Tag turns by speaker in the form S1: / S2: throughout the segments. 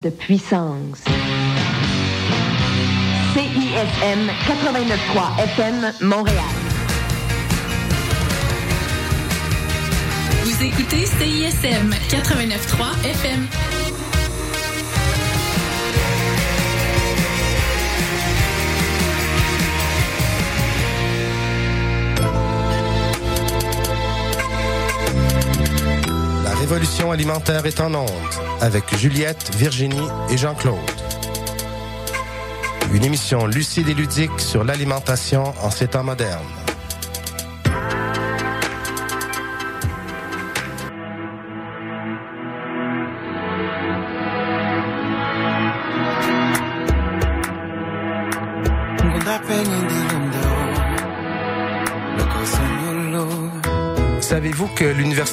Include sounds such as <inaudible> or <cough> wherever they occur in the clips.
S1: de puissance. CISM 89.3 FM Montréal.
S2: Vous écoutez CISM 89.3 FM.
S3: Révolution alimentaire est en onde avec Juliette, Virginie et Jean-Claude. Une émission lucide et ludique sur l'alimentation en ces temps modernes.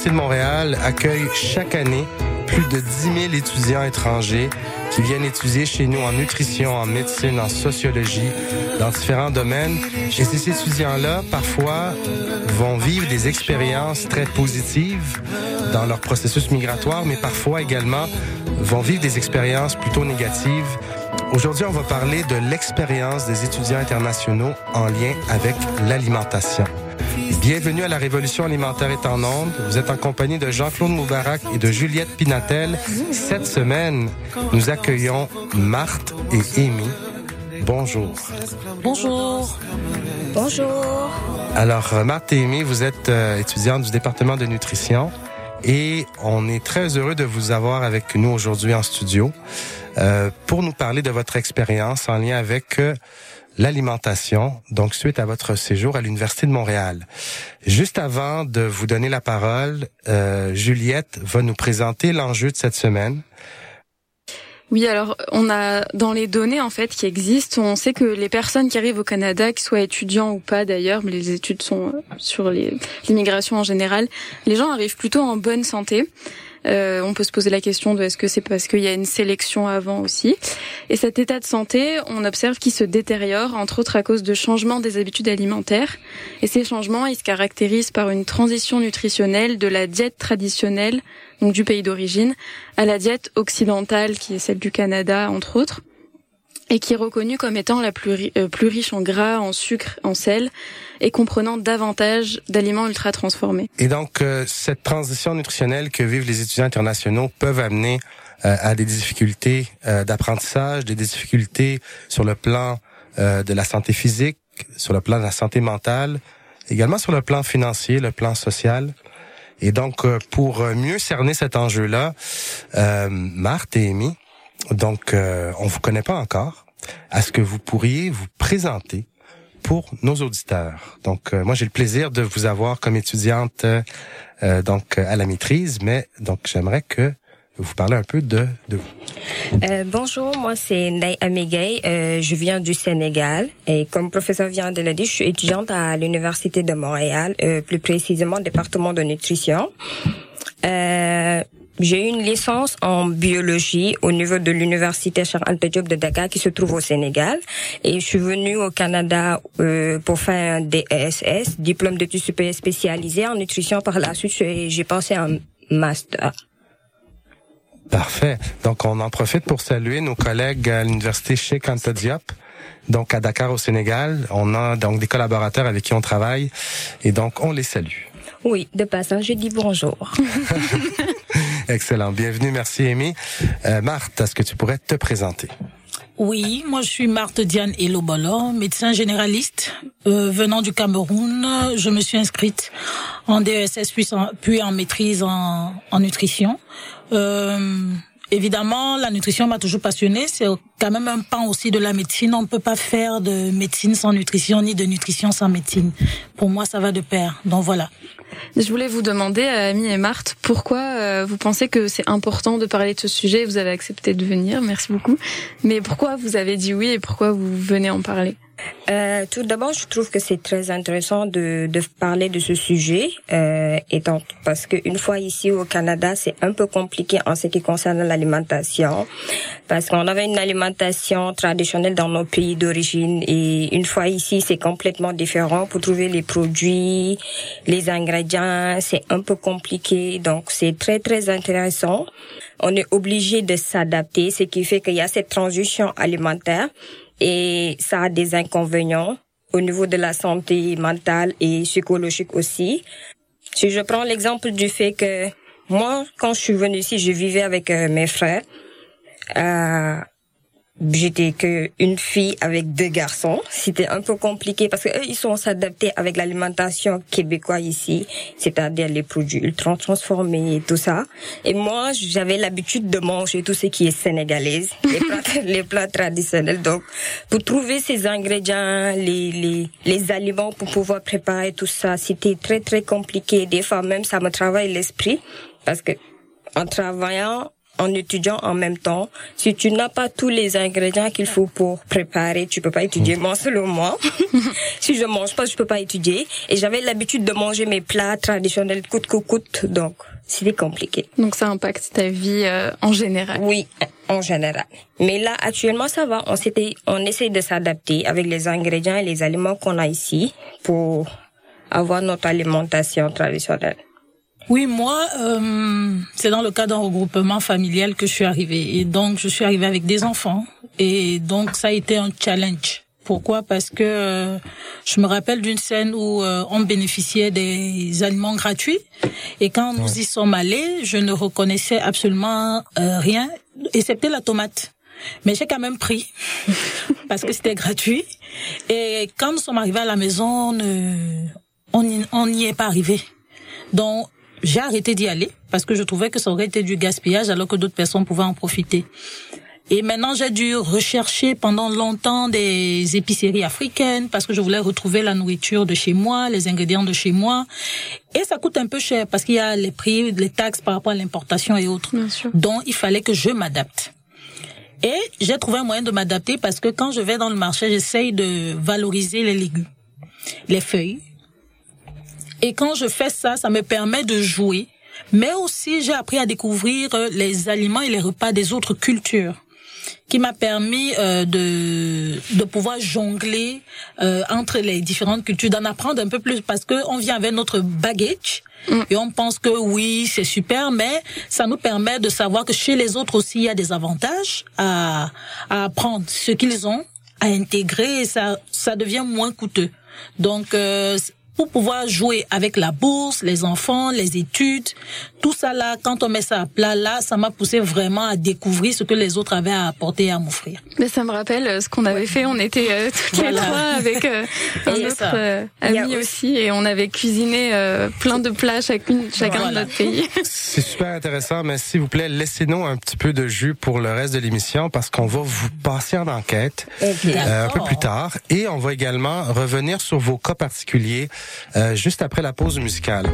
S3: l'Université de Montréal accueille chaque année plus de 10 000 étudiants étrangers qui viennent étudier chez nous en nutrition, en médecine, en sociologie, dans différents domaines. Et ces étudiants-là, parfois, vont vivre des expériences très positives dans leur processus migratoire, mais parfois également vont vivre des expériences plutôt négatives. Aujourd'hui, on va parler de l'expérience des étudiants internationaux en lien avec l'alimentation. Bienvenue à la Révolution alimentaire est en onde. Vous êtes en compagnie de Jean-Claude Moubarak et de Juliette Pinatel. Cette semaine, nous accueillons Marthe et Amy. Bonjour.
S4: Bonjour. Bonjour.
S3: Alors, euh, Marthe et Amy, vous êtes euh, étudiantes du département de nutrition et on est très heureux de vous avoir avec nous aujourd'hui en studio euh, pour nous parler de votre expérience en lien avec euh, l'alimentation, donc suite à votre séjour à l'Université de Montréal. Juste avant de vous donner la parole, euh, Juliette va nous présenter l'enjeu de cette semaine.
S4: Oui, alors on a dans les données en fait qui existent, on sait que les personnes qui arrivent au Canada, qu'ils soient étudiants ou pas d'ailleurs, mais les études sont sur l'immigration en général, les gens arrivent plutôt en bonne santé. Euh, on peut se poser la question de est-ce que c'est parce qu'il y a une sélection avant aussi. Et cet état de santé, on observe qu'il se détériore, entre autres à cause de changements des habitudes alimentaires. Et ces changements, ils se caractérisent par une transition nutritionnelle de la diète traditionnelle, donc du pays d'origine, à la diète occidentale, qui est celle du Canada, entre autres et qui est reconnue comme étant la plus, euh, plus riche en gras, en sucre, en sel, et comprenant davantage d'aliments ultra transformés.
S3: Et donc, euh, cette transition nutritionnelle que vivent les étudiants internationaux peuvent amener euh, à des difficultés d'apprentissage, des difficultés sur le plan de la santé physique, sur le plan de la santé mentale, également sur le plan financier, le plan social. Et donc, pour mieux cerner cet enjeu-là, Marthe et Amy, donc, euh, on vous connaît pas encore. Est-ce que vous pourriez vous présenter pour nos auditeurs? Donc, euh, moi, j'ai le plaisir de vous avoir comme étudiante euh, donc à la maîtrise, mais donc j'aimerais que vous parlez un peu de, de vous.
S5: Euh, bonjour, moi c'est Ney Amigay, euh, je viens du Sénégal et comme professeur vient de le je suis étudiante à l'Université de Montréal, euh, plus précisément département de nutrition. J'ai une licence en biologie au niveau de l'université Charles Diop de Dakar qui se trouve au Sénégal et je suis venue au Canada euh, pour faire un DSS, diplôme d'études supérieures spécialisé en nutrition. Par la suite, j'ai passé un master.
S3: Parfait. Donc, on en profite pour saluer nos collègues à l'université Cheikh Anta Diop. Donc, à Dakar, au Sénégal. On a donc des collaborateurs avec qui on travaille. Et donc, on les salue.
S5: Oui, de passage, je dis bonjour. <laughs>
S3: Excellent. Bienvenue. Merci, Amy. Euh, Marthe, est-ce que tu pourrais te présenter?
S6: Oui, moi je suis Marthe Diane Elobolo, médecin généraliste euh, venant du Cameroun. Je me suis inscrite en DSS puis en, puis en maîtrise en, en nutrition. Euh, Évidemment, la nutrition m'a toujours passionnée. C'est quand même un pan aussi de la médecine. On ne peut pas faire de médecine sans nutrition, ni de nutrition sans médecine. Pour moi, ça va de pair. Donc voilà.
S4: Je voulais vous demander, Ami et Marthe, pourquoi euh, vous pensez que c'est important de parler de ce sujet? Vous avez accepté de venir, merci beaucoup. Mais pourquoi vous avez dit oui et pourquoi vous venez en parler?
S5: Euh, tout d'abord, je trouve que c'est très intéressant de, de parler de ce sujet, euh, étant parce qu'une fois ici au Canada, c'est un peu compliqué en ce qui concerne l'alimentation, parce qu'on avait une alimentation traditionnelle dans nos pays d'origine et une fois ici, c'est complètement différent. Pour trouver les produits, les ingrédients, c'est un peu compliqué, donc c'est très très intéressant. On est obligé de s'adapter, ce qui fait qu'il y a cette transition alimentaire et ça a des inconvénients au niveau de la santé mentale et psychologique aussi. Si je prends l'exemple du fait que moi, quand je suis venue ici, je vivais avec euh, mes frères. Euh, J'étais que une fille avec deux garçons. C'était un peu compliqué parce que eux, ils sont s'adaptés avec l'alimentation québécoise ici, c'est-à-dire les produits ultra transformés et tout ça. Et moi, j'avais l'habitude de manger tout ce qui est sénégalais, <laughs> les plats, les plats traditionnels. Donc, pour trouver ces ingrédients, les, les, les aliments pour pouvoir préparer tout ça, c'était très, très compliqué. Des fois, même, ça me travaille l'esprit parce que en travaillant, en étudiant en même temps. Si tu n'as pas tous les ingrédients qu'il faut pour préparer, tu peux pas étudier. Moi, selon moi, <laughs> si je mange pas, je peux pas étudier. Et j'avais l'habitude de manger mes plats traditionnels coûte que coûte, donc c'était compliqué.
S4: Donc ça impacte ta vie euh, en général.
S5: Oui, en général. Mais là, actuellement, ça va. On s'était, on essaie de s'adapter avec les ingrédients et les aliments qu'on a ici pour avoir notre alimentation traditionnelle.
S6: Oui, moi, euh, c'est dans le cadre d'un regroupement familial que je suis arrivée. Et donc, je suis arrivée avec des enfants. Et donc, ça a été un challenge. Pourquoi? Parce que euh, je me rappelle d'une scène où euh, on bénéficiait des aliments gratuits. Et quand nous y sommes allés, je ne reconnaissais absolument euh, rien, excepté la tomate. Mais j'ai quand même pris <laughs> parce que c'était gratuit. Et quand nous sommes arrivés à la maison, on n'y est pas arrivé. Donc j'ai arrêté d'y aller parce que je trouvais que ça aurait été du gaspillage alors que d'autres personnes pouvaient en profiter. Et maintenant, j'ai dû rechercher pendant longtemps des épiceries africaines parce que je voulais retrouver la nourriture de chez moi, les ingrédients de chez moi. Et ça coûte un peu cher parce qu'il y a les prix, les taxes par rapport à l'importation et autres. Donc, il fallait que je m'adapte. Et j'ai trouvé un moyen de m'adapter parce que quand je vais dans le marché, j'essaye de valoriser les légumes, les feuilles, et quand je fais ça, ça me permet de jouer. Mais aussi, j'ai appris à découvrir euh, les aliments et les repas des autres cultures qui m'a permis euh, de de pouvoir jongler euh, entre les différentes cultures, d'en apprendre un peu plus parce que on vient avec notre baggage mm. et on pense que oui c'est super, mais ça nous permet de savoir que chez les autres aussi il y a des avantages à à apprendre ce qu'ils ont, à intégrer et ça ça devient moins coûteux. Donc pour pouvoir jouer avec la bourse, les enfants, les études, tout ça là, quand on met ça à plat là, ça m'a poussé vraiment à découvrir ce que les autres avaient à apporter et à m'offrir.
S4: Mais ça me rappelle euh, ce qu'on avait fait, on était euh, toutes les trois avec euh, <laughs> un autre euh, ami aussi et on avait cuisiné euh, plein de plats chacune, chacun de notre pays. <laughs>
S3: C'est super intéressant, mais s'il vous plaît, laissez-nous un petit peu de jus pour le reste de l'émission parce qu'on va vous passer en enquête un peu plus tard et on va également revenir sur vos cas particuliers euh, juste après la pause musicale.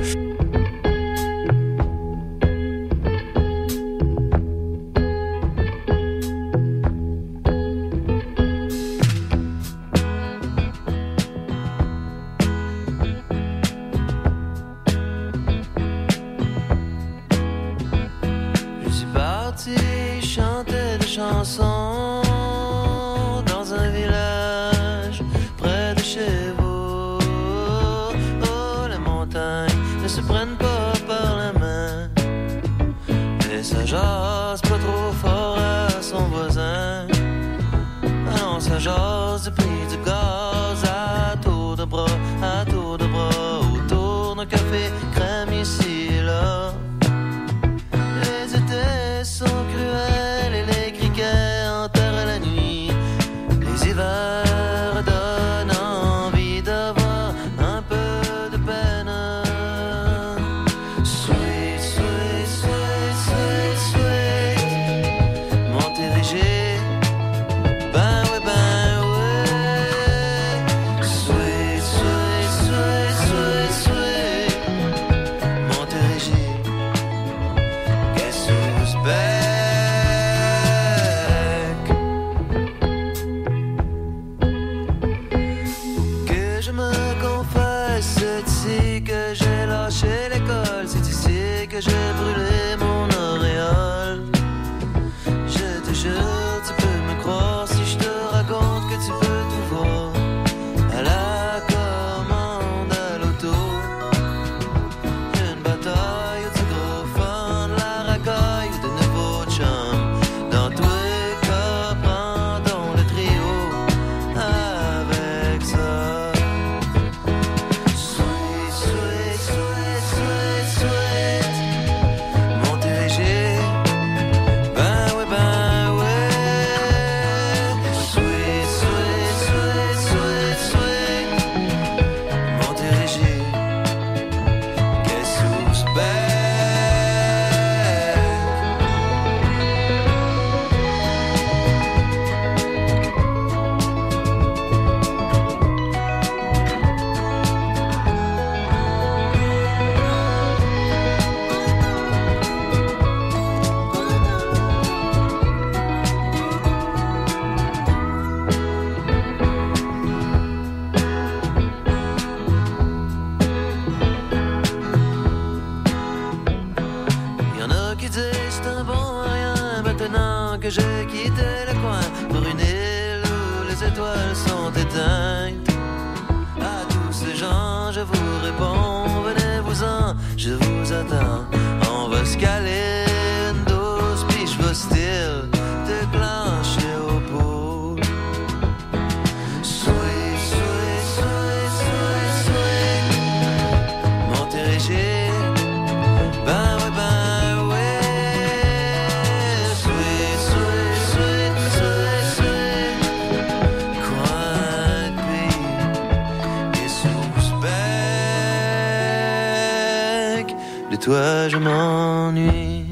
S7: Je m'ennuie.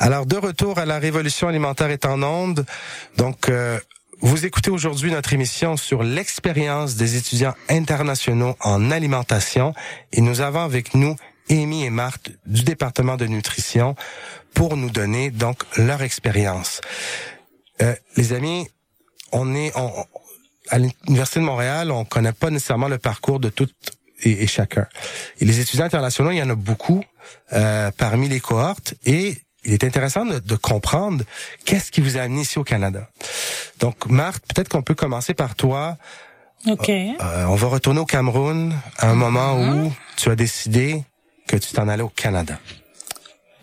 S3: Alors, de retour à la révolution alimentaire est en onde. Donc, euh, vous écoutez aujourd'hui notre émission sur l'expérience des étudiants internationaux en alimentation et nous avons avec nous Amy et Marthe du département de nutrition pour nous donner donc leur expérience. Euh, les amis, on est on- à l'université de Montréal, on connaît pas nécessairement le parcours de tout et, et chacun. Et les étudiants internationaux, il y en a beaucoup euh, parmi les cohortes et il est intéressant de, de comprendre qu'est-ce qui vous a amené ici au Canada. Donc, Marthe, peut-être qu'on peut commencer par toi.
S6: Ok.
S3: Euh, on va retourner au Cameroun à un moment où tu as décidé que tu t'en allais au Canada.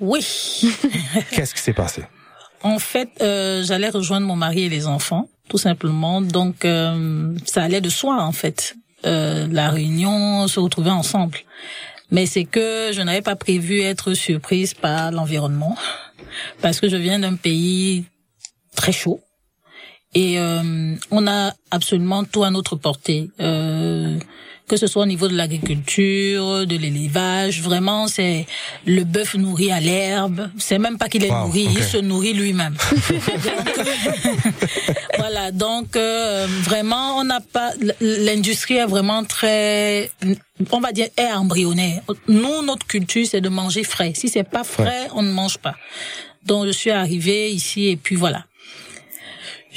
S6: Oui. <laughs>
S3: Qu'est-ce qui s'est passé?
S6: En fait, euh, j'allais rejoindre mon mari et les enfants, tout simplement. Donc, euh, ça allait de soi, en fait. Euh, la réunion, se retrouver ensemble. Mais c'est que je n'avais pas prévu être surprise par l'environnement, parce que je viens d'un pays très chaud. Et euh, on a absolument tout à notre portée. Que ce soit au niveau de l'agriculture, de l'élevage, vraiment c'est le bœuf nourri à l'herbe. C'est même pas qu'il est
S3: Wow,
S6: nourri, il se nourrit lui-même. <laughs> Voilà, donc euh, vraiment on n'a pas l'industrie est vraiment très on va dire est embryonnaire. Nous notre culture c'est de manger frais. Si c'est pas frais, on ne mange pas. Donc je suis arrivée ici et puis voilà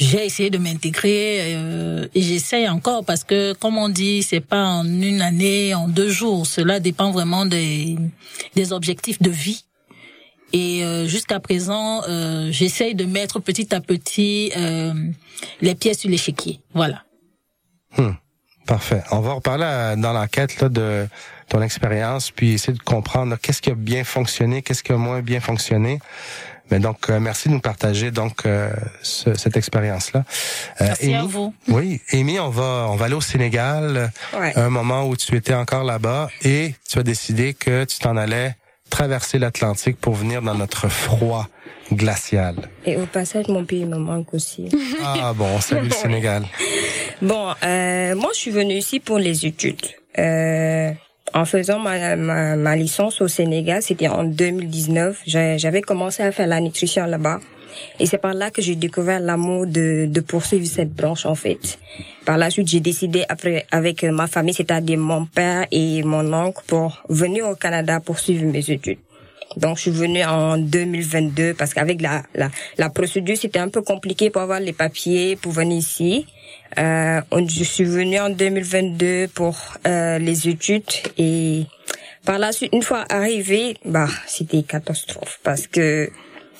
S6: j'ai essayé de m'intégrer euh, et j'essaye encore parce que comme on dit c'est pas en une année en deux jours cela dépend vraiment des des objectifs de vie et euh, jusqu'à présent euh, j'essaye de mettre petit à petit euh, les pièces sur l'échiquier voilà
S3: Hmm. Parfait. On va reparler à- dans l'enquête là, de ton expérience, puis essayer de comprendre qu'est-ce qui a bien fonctionné, qu'est-ce qui a moins bien fonctionné. Mais donc, euh, merci de nous partager donc euh, ce- cette expérience-là. Euh,
S6: merci à
S3: Amy-
S6: vous
S3: Oui, Amy, on va on va aller au Sénégal,
S5: Ouais.
S3: un moment où tu étais encore là-bas et tu as décidé que tu t'en allais traverser l'Atlantique pour venir dans notre froid glacial.
S5: Et au passage, mon pays me manque aussi.
S3: Ah bon, salut le <laughs> Sénégal.
S5: Bon, euh, moi, je suis venue ici pour les études. Euh, en faisant ma, ma, ma licence au Sénégal, c'était en 2019. J'ai- J'avais commencé à faire la nutrition là-bas. Et c'est par là que j'ai découvert l'amour de, de poursuivre cette branche, en fait. Par la suite, j'ai décidé, après, avec ma famille, c'est-à-dire mon père et mon oncle, pour venir au Canada pour suivre mes études. Donc, je suis venue en 2022 parce qu'avec la, la, la procédure, c'était un peu compliqué pour avoir les papiers pour venir ici. Euh, je suis venue en 2022 pour euh, les études et par la suite, une fois arrivée, bah, c'était catastrophe parce que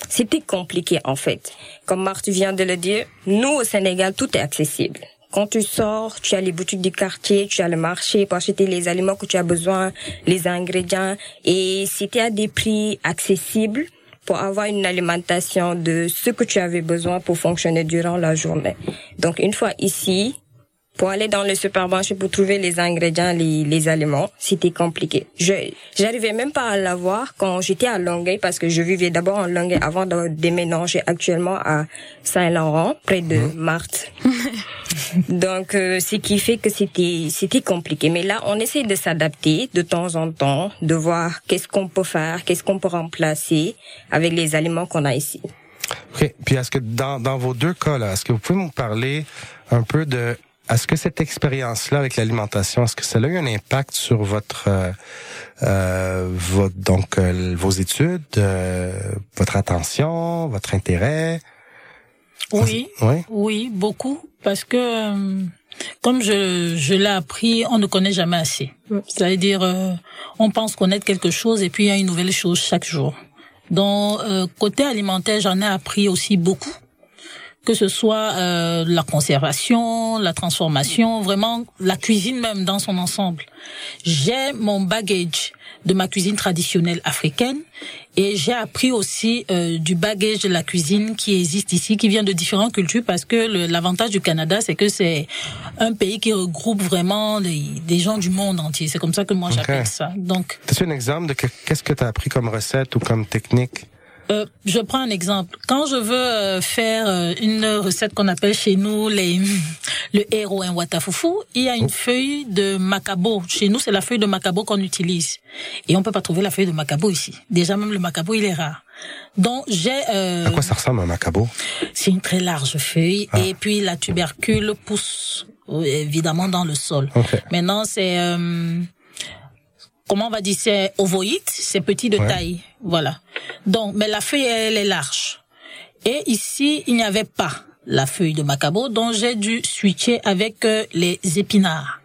S5: c'était compliqué en fait. Comme Marthe vient de le dire, nous au Sénégal, tout est accessible. Quand tu sors, tu as les boutiques du quartier, tu as le marché pour acheter les aliments que tu as besoin, les ingrédients, et c'était à des prix accessibles pour avoir une alimentation de ce que tu avais besoin pour fonctionner durant la journée. Donc une fois ici, pour aller dans le supermarché pour trouver les ingrédients, les, les aliments, c'était compliqué. Je j'arrivais même pas à l'avoir quand j'étais à Longueuil parce que je vivais d'abord en Longueuil avant de déménager actuellement à Saint-Laurent, près de Marthe. <laughs> Donc, euh, ce qui fait que c'était c'était compliqué. Mais là, on essaie de s'adapter de temps en temps, de voir qu'est-ce qu'on peut faire, qu'est-ce qu'on peut remplacer avec les aliments qu'on a ici.
S3: OK. Puis est-ce que dans, dans vos deux cas, là, est-ce que vous pouvez nous parler un peu de est-ce que cette expérience-là avec l'alimentation, est-ce que ça a eu un impact sur votre, euh, euh, votre donc euh, vos études, euh, votre attention, votre intérêt?
S6: Oui,
S3: Oui?
S6: oui, beaucoup, parce que euh, comme je, je l'ai appris, on ne connaît jamais assez. C'est-à-dire, euh, on pense connaître quelque chose et puis il y a une nouvelle chose chaque jour. Donc, euh, côté alimentaire, j'en ai appris aussi beaucoup, que ce soit euh, la conservation, la transformation, vraiment la cuisine même dans son ensemble. J'ai mon bagage de ma cuisine traditionnelle africaine et j'ai appris aussi euh, du bagage de la cuisine qui existe ici, qui vient de différentes cultures, parce que l'avantage du Canada, c'est que c'est un pays qui regroupe vraiment des, des gens du monde entier. C'est comme ça que moi j'appelle ça. Donc,
S3: As-tu un exemple de que- qu'est-ce que tu as appris comme recette ou comme technique?
S6: Euh, je prends un exemple. Quand je veux euh, faire euh, une recette qu'on appelle chez nous les <laughs> le héros en watafoufou, il y a une feuille de macabo. Chez nous, c'est la feuille de macabo qu'on utilise. Et on peut pas trouver la feuille de macabo ici. Déjà, même le macabo, il est rare. Donc, j'ai... euh,
S3: À quoi ça ressemble un macabo?
S6: c'est une très large feuille. Et puis, la tubercule pousse évidemment dans le sol.
S3: Ok.
S6: Maintenant, c'est... euh, comment on va dire C'est ovoïde, c'est petit de
S3: Ouais.
S6: taille. Voilà. Donc, mais la feuille, elle est large. Et ici, il n'y avait pas la feuille de macabo, donc j'ai dû switcher avec euh, les épinards.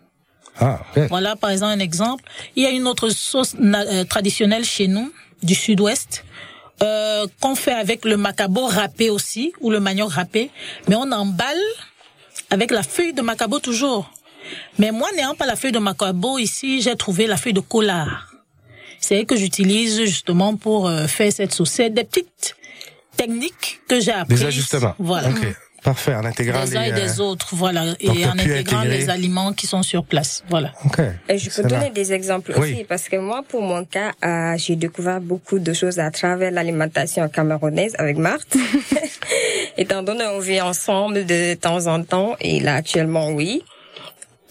S3: Ah.
S6: Voilà, par exemple, un exemple. Il y a une autre sauce euh, traditionnelle chez nous, du sud-ouest, euh, qu'on fait avec le macabo râpé aussi, ou le manioc râpé, mais on emballe avec la feuille de macabo toujours. Mais moi, n'ayant pas la feuille de macabo ici, j'ai trouvé la feuille de collard. C'est elle que j'utilise justement pour euh, faire cette sauce. C'est des petites techniques que j'ai apprises.
S3: Des ajustements.
S6: Voilà.
S3: Parfait. En intégrant
S6: Des
S3: les.
S6: uns et des
S3: euh,
S6: autres, voilà. Et en intégrant
S3: intégrer-
S6: les aliments qui sont sur place. Voilà.
S3: Ok.
S5: Et je peux donner des exemples
S3: Oui.
S5: aussi, parce que moi, pour mon cas, euh, j'ai découvert beaucoup de choses à travers l'alimentation camerounaise avec Marthe. <laughs> Étant donné qu'on vit ensemble de temps en temps, et là actuellement, oui.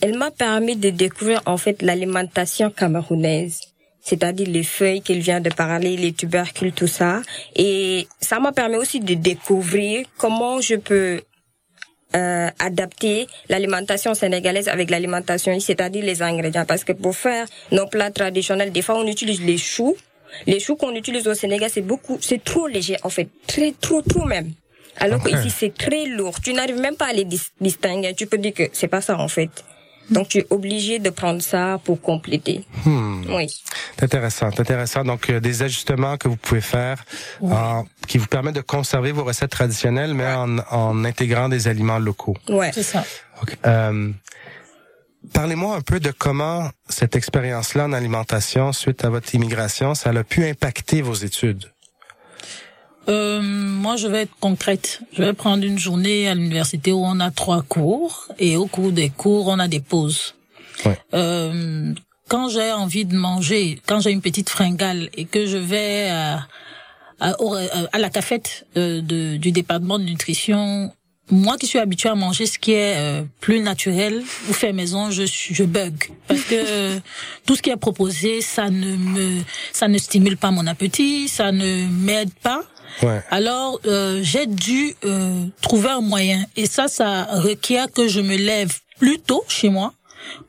S5: Elle m'a permis de découvrir en fait l'alimentation camerounaise. C'est-à-dire les feuilles qu'elle vient de parler, les tubercules, tout ça. Et ça m'a permis aussi de découvrir comment je peux euh, adapter l'alimentation sénégalaise avec l'alimentation ici, c'est-à-dire les ingrédients. Parce que pour faire nos plats traditionnels, des fois on utilise les choux. Les choux qu'on utilise au Sénégal, c'est beaucoup, c'est trop léger en fait, très trop trop même. Alors
S3: Ok.
S5: que ici c'est très lourd. Tu n'arrives même pas à les dis- distinguer. Tu peux dire que c'est pas ça en fait. Donc tu es obligé de prendre ça pour compléter.
S3: Hmm.
S5: Oui.
S3: C'est intéressant. Donc, euh, des ajustements que vous pouvez faire en- qui vous permettent de conserver vos recettes traditionnelles, mais en, en intégrant des aliments locaux.
S5: Ouais.
S6: C'est ça.
S3: Euh, Parlez-moi un peu de comment cette expérience-là en alimentation, suite à votre immigration, ça a pu impacter vos études.
S6: Euh, moi, je vais être concrète. Je vais prendre une journée à l'université où on a trois cours et au cours des cours, on a des pauses.
S3: Ouais.
S6: Euh, quand j'ai envie de manger, quand j'ai une petite fringale et que je vais à, à, à la cafette euh, de, du département de nutrition, moi qui suis habituée à manger ce qui est euh, plus naturel ou fait maison, je je bug parce que euh, tout ce qui est proposé, ça ne me ça ne stimule pas mon appétit, ça ne m'aide pas. Alors, euh, j'ai dû euh, trouver un moyen. Et ça, ça requiert que je me lève plus tôt chez moi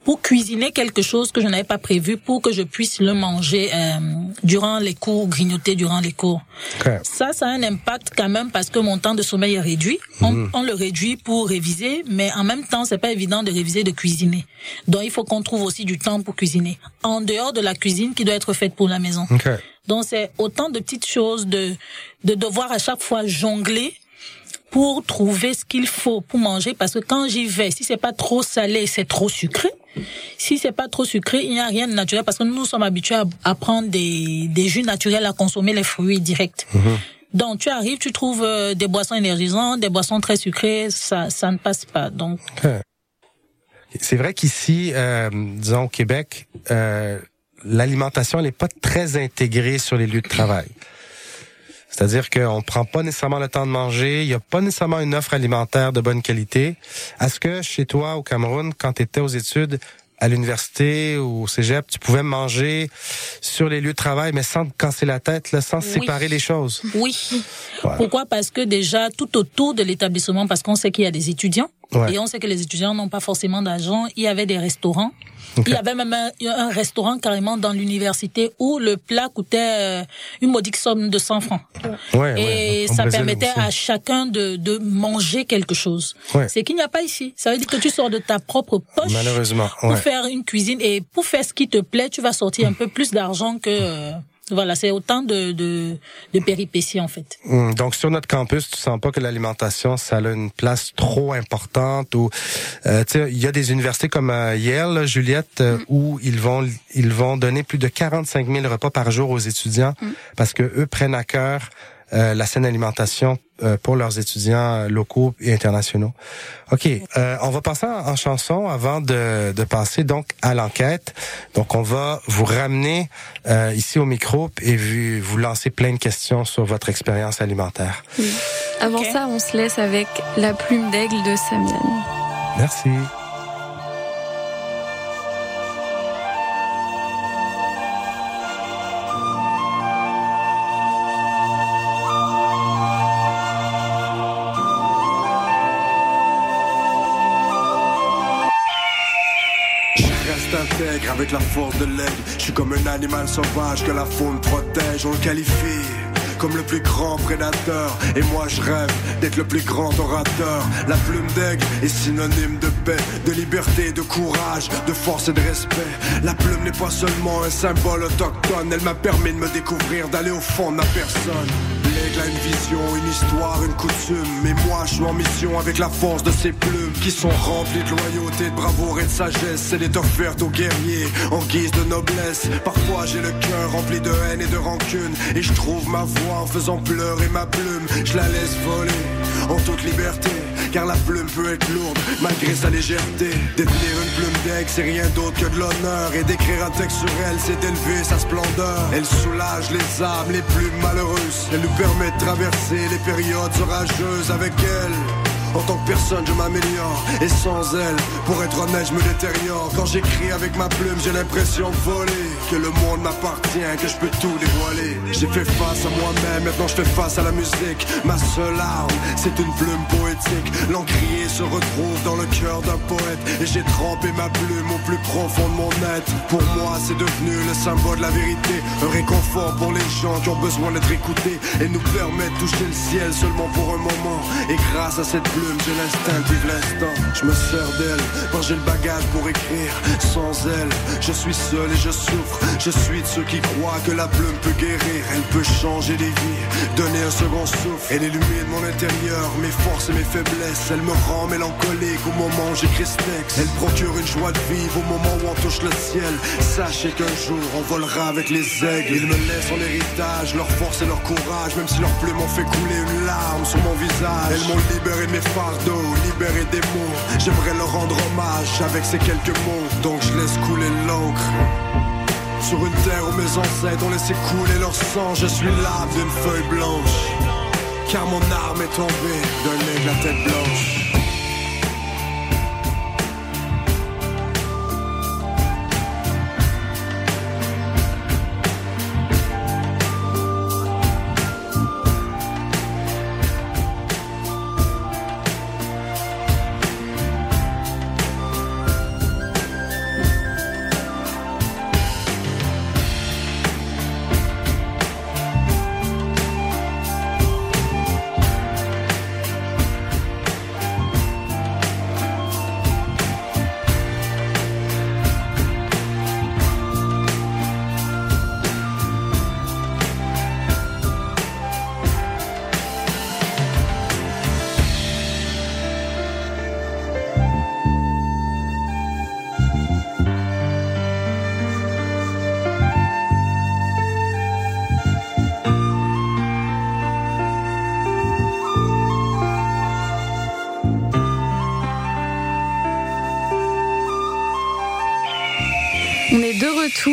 S6: pour cuisiner quelque chose que je n'avais pas prévu pour que je puisse le manger euh, durant les cours, grignoter durant les cours. Ça, ça a un impact quand même parce que mon temps de sommeil est réduit. On, on le réduit pour réviser, mais en même temps, c'est pas évident de réviser, de cuisiner. Donc, il faut qu'on trouve aussi du temps pour cuisiner. En dehors de la cuisine qui doit être faite pour la maison. Donc c'est autant de petites choses de de devoir à chaque fois jongler pour trouver ce qu'il faut pour manger parce que quand j'y vais, si c'est pas trop salé, c'est trop sucré. Si c'est pas trop sucré, il n'y a rien de naturel parce que nous, nous sommes habitués à, à prendre des des jus naturels, à consommer les fruits directs. Donc tu arrives, tu trouves euh, des boissons énergisantes, des boissons très sucrées, ça ça ne passe pas. Donc
S3: C'est vrai qu'ici, euh, disons au Québec, euh, l'alimentation n'est pas très intégrée sur les lieux de travail. C'est-à-dire qu'on prend pas nécessairement le temps de manger, il y a pas nécessairement une offre alimentaire de bonne qualité. Est-ce que chez toi au Cameroun, quand tu étais aux études à l'université ou au cégep, tu pouvais manger sur les lieux de travail, mais sans te casser la tête, là, sans
S6: Oui.
S3: séparer les choses?
S6: oui.
S3: Voilà.
S6: Pourquoi? Parce que déjà tout autour de l'établissement, parce qu'on sait qu'il y a des étudiants.
S3: Ouais.
S6: Et on sait que les étudiants n'ont pas forcément d'argent. Il y avait des restaurants. Il y avait même un, un restaurant carrément dans l'université où le plat coûtait euh, une modique somme de 100 francs.
S3: Ouais,
S6: Et
S3: ouais.
S6: Ça permettait à chacun de, de manger quelque chose.
S3: Ouais.
S6: C'est qu'il n'y a pas ici. Ça veut dire que tu sors de ta propre poche
S3: Malheureusement,
S6: pour faire une cuisine et pour faire ce qui te plaît, tu vas sortir un peu plus d'argent que euh, voilà, c'est autant de, de de péripéties en fait.
S3: Hum, Donc sur notre campus, tu sens pas que l'alimentation ça a une place trop importante ou euh, tu sais il y a des universités comme euh, Yale, là, Juliette, euh, où ils vont ils vont donner plus de 45 000 repas par jour aux étudiants parce que eux prennent à cœur euh, la saine alimentation euh, pour leurs étudiants euh, locaux et internationaux. OK, euh, on va passer en, en chanson avant de, de passer donc à l'enquête. Donc on va vous ramener euh, ici au micro et vous, vous lancer plein de questions sur votre expérience alimentaire.
S4: Avant ça, on se laisse avec La plume d'aigle de Samian.
S3: Merci.
S8: Avec la force de l'aigle. Je suis comme un animal sauvage que la faune protège. On le qualifie comme le plus grand prédateur. Et moi je rêve d'être le plus grand orateur. La plume d'aigle est synonyme de paix, de liberté, de courage, de force et de respect. La plume n'est pas seulement un symbole autochtone. Elle m'a permis de me découvrir, d'aller au fond de ma personne. L'aigle a une vision, une histoire, une coutume. Mais moi, je suis en mission avec la force de ces plumes qui sont remplies de loyauté, de bravoure et de sagesse. Elle est offerte aux guerriers en guise de noblesse. Parfois, j'ai le cœur rempli de haine et de rancune. Et je trouve ma voix en faisant pleurer ma plume. Je la laisse voler en toute liberté. Car la plume peut être lourde malgré sa légèreté. Détenir une plume d'aigle, c'est rien d'autre que de l'honneur. Et d'écrire un texte sur elle, c'est d'élever sa splendeur. Elle soulage les âmes les plus malheureuses. Elle nous permet de traverser les périodes orageuses avec elle. En tant que personne, je m'améliore. Et sans elle, pour être honnête, je me détériore. Quand j'écris avec ma plume, j'ai l'impression de voler. Que le monde m'appartient, que je peux tout dévoiler. J'ai fait face à moi-même, maintenant je fais face à la musique. Ma seule arme, c'est une plume poétique. L'encrier se retrouve dans le cœur d'un poète. Et j'ai trempé ma plume au plus profond de mon être. Pour moi, c'est devenu le symbole de la vérité. Un réconfort pour les gens qui ont besoin d'être écoutés. Et nous permet de toucher le ciel seulement pour un moment. Et grâce à cette plume, j'ai l'instinct de vivre l'instant. Je me sers d'elle, que j'ai le bagage pour écrire. Sans elle, je suis seul et je souffre. Je suis de ceux qui croient que la plume peut guérir. Elle peut changer des vies, donner un second souffle. Elle illumine mon intérieur, mes forces et mes faiblesses. Elle me rend mélancolique au moment où j'écris ce texte. Elle procure une joie de vivre au moment où on touche le ciel. Sachez qu'un jour on volera avec les aigles. Ils me laissent en héritage leur force et leur courage. Même si leurs plumes ont fait couler une larme sur mon visage. Elles m'ont libéré de mes fardeaux, libéré des mots. J'aimerais leur rendre hommage avec ces quelques mots. Donc je laisse couler l'encre. Sur une terre où mes ancêtres ont laissé couler leur sang, je suis l'âme d'une feuille blanche. Car mon arme est tombée d'un aigle à tête blanche.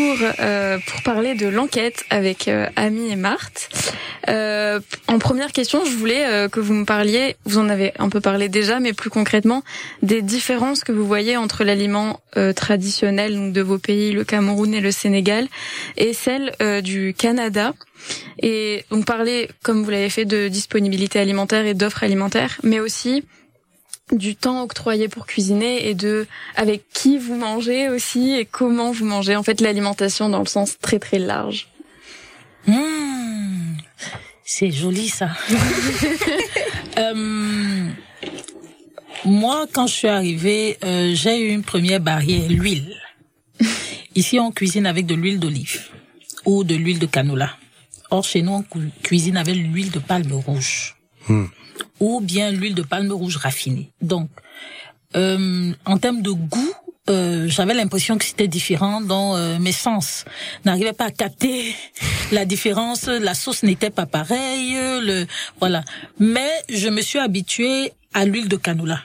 S4: Retour euh, pour parler de l'enquête avec euh, Ami et Marthe. Euh, en première question, je voulais euh, que vous me parliez, vous en avez un peu parlé déjà, mais plus concrètement, des différences que vous voyez entre l'aliment euh, traditionnel donc de vos pays, le Cameroun et le Sénégal, et celle euh, du Canada. Et donc parler, comme vous l'avez fait, de disponibilité alimentaire et d'offres alimentaires, mais aussi du temps octroyé pour cuisiner et de avec qui vous mangez aussi et comment vous mangez. En fait, l'alimentation dans le sens très très large.
S6: Mmh, c'est joli ça. <laughs> Euh, moi, quand je suis arrivée, euh, j'ai eu une première barrière, l'huile. Ici, on cuisine avec de l'huile d'olive ou de l'huile de canola. Or, chez nous, on cu- cuisine avec l'huile de palme rouge. Ou bien l'huile de palme rouge raffinée. Donc, euh, en termes de goût, euh, j'avais l'impression que c'était différent dans euh, mes sens. N'arrivais pas à capter <laughs> la différence. La sauce n'était pas pareille. Le voilà. Mais je me suis habituée à l'huile de canola,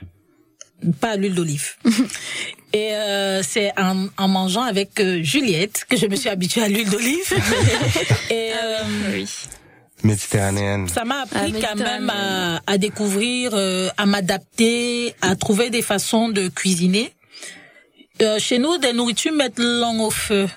S6: pas à l'huile d'olive. <laughs> Et euh, c'est en, en mangeant avec euh, Juliette que je me suis habituée à l'huile d'olive. <laughs> Et euh,
S4: Oui.
S3: Méditerranéenne.
S6: ça m'a appris
S4: Ah,
S6: quand même à, à découvrir, euh, à m'adapter, à trouver des façons de cuisiner. Euh, chez nous, des nourritures mettent long au feu.